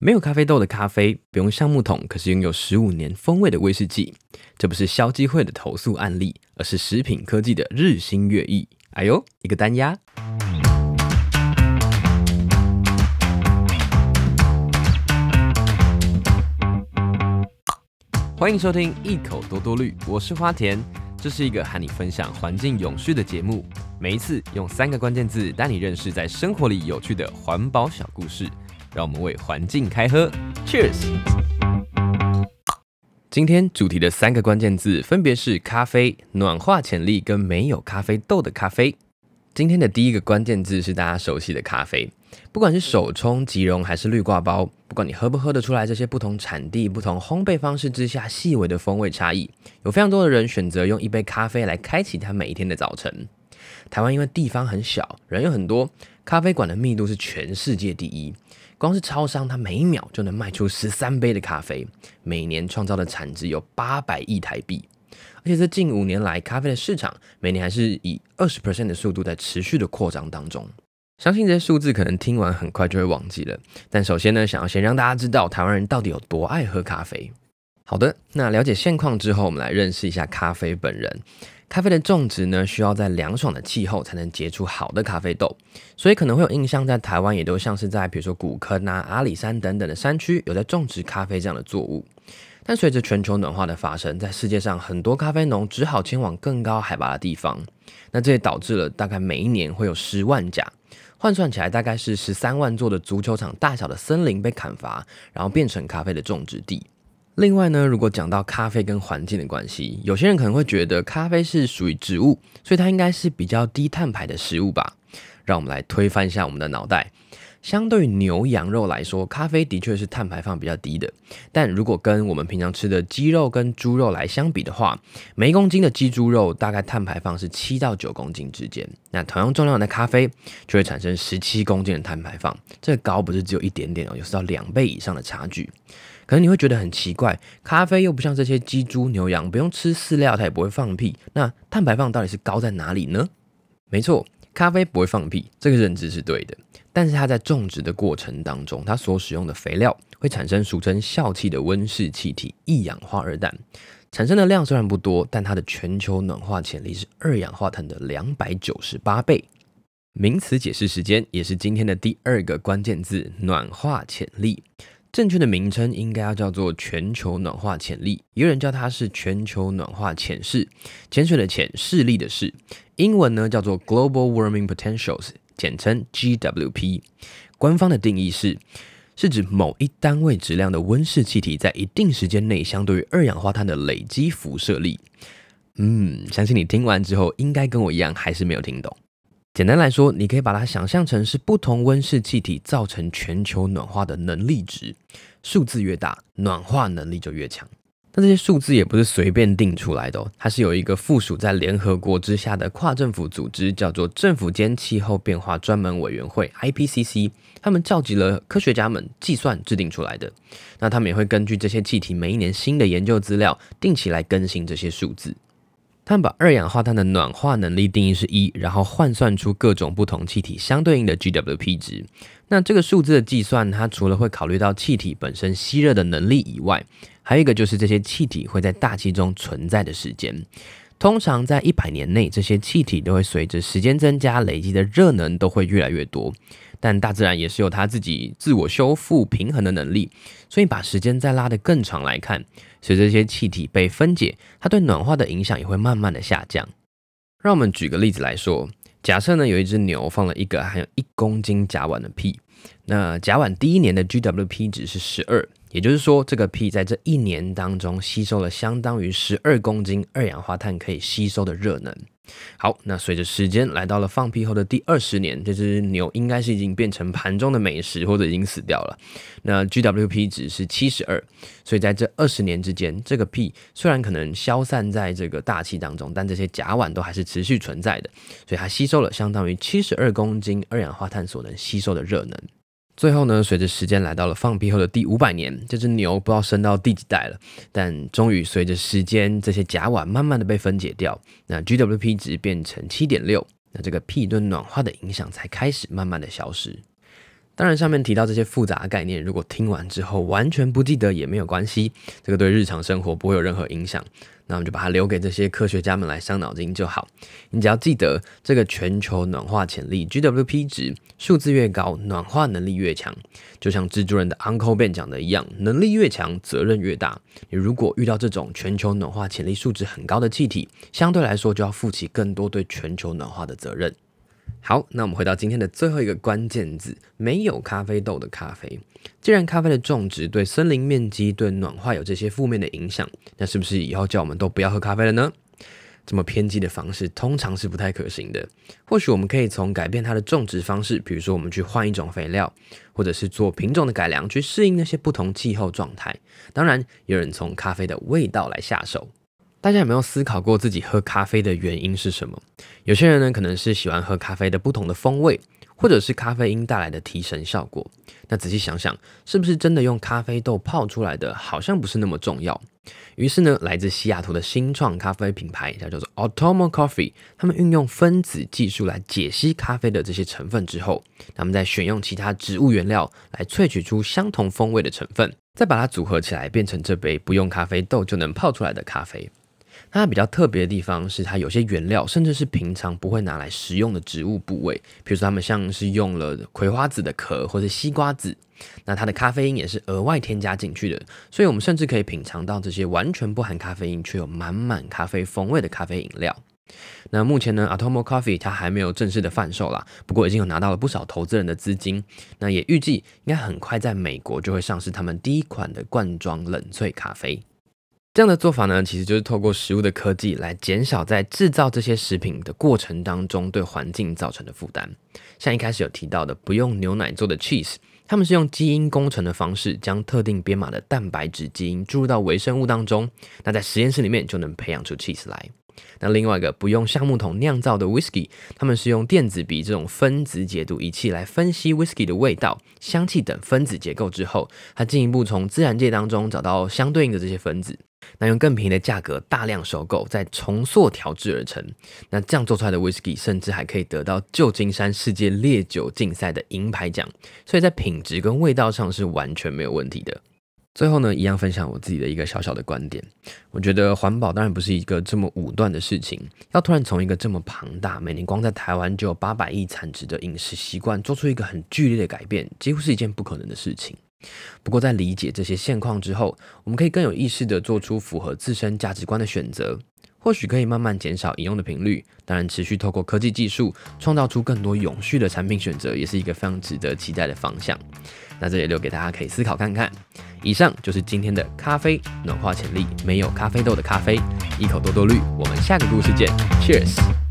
没有咖啡豆的咖啡，不用橡木桶，可是拥有十五年风味的威士忌。这不是消基会的投诉案例，而是食品科技的日新月异。哎呦，一个单压！欢迎收听一口多多绿，我是花田，这是一个和你分享环境永续的节目。每一次用三个关键字带你认识在生活里有趣的环保小故事。让我们为环境开喝，Cheers！今天主题的三个关键字分别是咖啡、暖化潜力跟没有咖啡豆的咖啡。今天的第一个关键字是大家熟悉的咖啡，不管是手冲、即溶还是滤挂包，不管你喝不喝得出来这些不同产地、不同烘焙方式之下细微的风味差异，有非常多的人选择用一杯咖啡来开启他每一天的早晨。台湾因为地方很小，人又很多，咖啡馆的密度是全世界第一。光是超商，它每一秒就能卖出十三杯的咖啡，每年创造的产值有八百亿台币。而且这近五年来，咖啡的市场每年还是以二十 percent 的速度在持续的扩张当中。相信这些数字可能听完很快就会忘记了，但首先呢，想要先让大家知道台湾人到底有多爱喝咖啡。好的，那了解现况之后，我们来认识一下咖啡本人。咖啡的种植呢，需要在凉爽的气候才能结出好的咖啡豆，所以可能会有印象，在台湾也都像是在比如说古坑啊、阿里山等等的山区有在种植咖啡这样的作物。但随着全球暖化的发生，在世界上很多咖啡农只好迁往更高海拔的地方，那这也导致了大概每一年会有十万甲，换算起来大概是十三万座的足球场大小的森林被砍伐，然后变成咖啡的种植地。另外呢，如果讲到咖啡跟环境的关系，有些人可能会觉得咖啡是属于植物，所以它应该是比较低碳排的食物吧？让我们来推翻一下我们的脑袋。相对于牛羊肉来说，咖啡的确是碳排放比较低的。但如果跟我们平常吃的鸡肉跟猪肉来相比的话，每一公斤的鸡猪肉大概碳排放是七到九公斤之间。那同样重量的咖啡就会产生十七公斤的碳排放，这高不是只有一点点哦，有是到两倍以上的差距。可能你会觉得很奇怪，咖啡又不像这些鸡、猪、牛、羊，不用吃饲料，它也不会放屁。那碳排放到底是高在哪里呢？没错，咖啡不会放屁，这个认知是对的。但是它在种植的过程当中，它所使用的肥料会产生俗称笑气的温室气体一氧化二氮，产生的量虽然不多，但它的全球暖化潜力是二氧化碳的两百九十八倍。名词解释时间，也是今天的第二个关键字：暖化潜力。正确的名称应该要叫做全球暖化潜力，有人叫它是全球暖化潜势，潜水的潜，势力的势，英文呢叫做 Global Warming Potentials，简称 GWP。官方的定义是，是指某一单位质量的温室气体在一定时间内相对于二氧化碳的累积辐射力。嗯，相信你听完之后，应该跟我一样，还是没有听懂。简单来说，你可以把它想象成是不同温室气体造成全球暖化的能力值，数字越大，暖化能力就越强。但这些数字也不是随便定出来的哦，它是有一个附属在联合国之下的跨政府组织，叫做政府间气候变化专门委员会 （IPCC），他们召集了科学家们计算制定出来的。那他们也会根据这些气体每一年新的研究资料，定期来更新这些数字。他们把二氧化碳的暖化能力定义是一，然后换算出各种不同气体相对应的 GWP 值。那这个数字的计算，它除了会考虑到气体本身吸热的能力以外，还有一个就是这些气体会在大气中存在的时间。通常在一百年内，这些气体都会随着时间增加，累积的热能都会越来越多。但大自然也是有它自己自我修复平衡的能力，所以把时间再拉得更长来看，随着这些气体被分解，它对暖化的影响也会慢慢的下降。让我们举个例子来说，假设呢有一只牛放了一个含有一公斤甲烷的屁，那甲烷第一年的 GWP 值是十二。也就是说，这个屁在这一年当中吸收了相当于十二公斤二氧化碳可以吸收的热能。好，那随着时间来到了放屁后的第二十年，这只牛应该是已经变成盘中的美食，或者已经死掉了。那 GWP 值是七十二，所以在这二十年之间，这个屁虽然可能消散在这个大气当中，但这些甲烷都还是持续存在的，所以它吸收了相当于七十二公斤二氧化碳所能吸收的热能。最后呢，随着时间来到了放屁后的第五百年，这只牛不知道生到第几代了，但终于随着时间，这些甲烷慢慢的被分解掉，那 GWP 值变成七点六，那这个屁对暖化的影响才开始慢慢的消失。当然，上面提到这些复杂的概念，如果听完之后完全不记得也没有关系，这个对日常生活不会有任何影响。那我们就把它留给这些科学家们来伤脑筋就好。你只要记得这个全球暖化潜力 GWP 值数字越高，暖化能力越强。就像蜘蛛人的 Uncle Ben 讲的一样，能力越强，责任越大。你如果遇到这种全球暖化潜力数值很高的气体，相对来说就要负起更多对全球暖化的责任。好，那我们回到今天的最后一个关键字：没有咖啡豆的咖啡。既然咖啡的种植对森林面积、对暖化有这些负面的影响，那是不是以后叫我们都不要喝咖啡了呢？这么偏激的方式通常是不太可行的。或许我们可以从改变它的种植方式，比如说我们去换一种肥料，或者是做品种的改良，去适应那些不同气候状态。当然，有人从咖啡的味道来下手。大家有没有思考过自己喝咖啡的原因是什么？有些人呢，可能是喜欢喝咖啡的不同的风味，或者是咖啡因带来的提神效果。那仔细想想，是不是真的用咖啡豆泡出来的，好像不是那么重要？于是呢，来自西雅图的新创咖啡品牌，叫做 Automo Coffee，他们运用分子技术来解析咖啡的这些成分之后，他们再选用其他植物原料来萃取出相同风味的成分，再把它组合起来，变成这杯不用咖啡豆就能泡出来的咖啡。它比较特别的地方是，它有些原料甚至是平常不会拿来食用的植物部位，比如说他们像是用了葵花籽的壳或者西瓜籽，那它的咖啡因也是额外添加进去的，所以我们甚至可以品尝到这些完全不含咖啡因却有满满咖啡风味的咖啡饮料。那目前呢，Atomo Coffee 它还没有正式的贩售啦，不过已经有拿到了不少投资人的资金，那也预计应该很快在美国就会上市他们第一款的罐装冷萃咖啡。这样的做法呢，其实就是透过食物的科技来减少在制造这些食品的过程当中对环境造成的负担。像一开始有提到的，不用牛奶做的 cheese，他们是用基因工程的方式，将特定编码的蛋白质基因注入到微生物当中，那在实验室里面就能培养出 cheese 来。那另外一个不用橡木桶酿造的 whisky，他们是用电子鼻这种分子解读仪器来分析 whisky 的味道、香气等分子结构之后，它进一步从自然界当中找到相对应的这些分子。那用更便宜的价格大量收购，再重塑调制而成。那这样做出来的 whisky 甚至还可以得到旧金山世界烈酒竞赛的银牌奖，所以在品质跟味道上是完全没有问题的。最后呢，一样分享我自己的一个小小的观点。我觉得环保当然不是一个这么武断的事情，要突然从一个这么庞大、每年光在台湾就有八百亿产值的饮食习惯，做出一个很剧烈的改变，几乎是一件不可能的事情。不过，在理解这些现况之后，我们可以更有意识地做出符合自身价值观的选择。或许可以慢慢减少饮用的频率。当然，持续透过科技技术创造出更多永续的产品选择，也是一个非常值得期待的方向。那这也留给大家可以思考看看。以上就是今天的咖啡暖化潜力，没有咖啡豆的咖啡，一口多多绿。我们下个故事见，Cheers。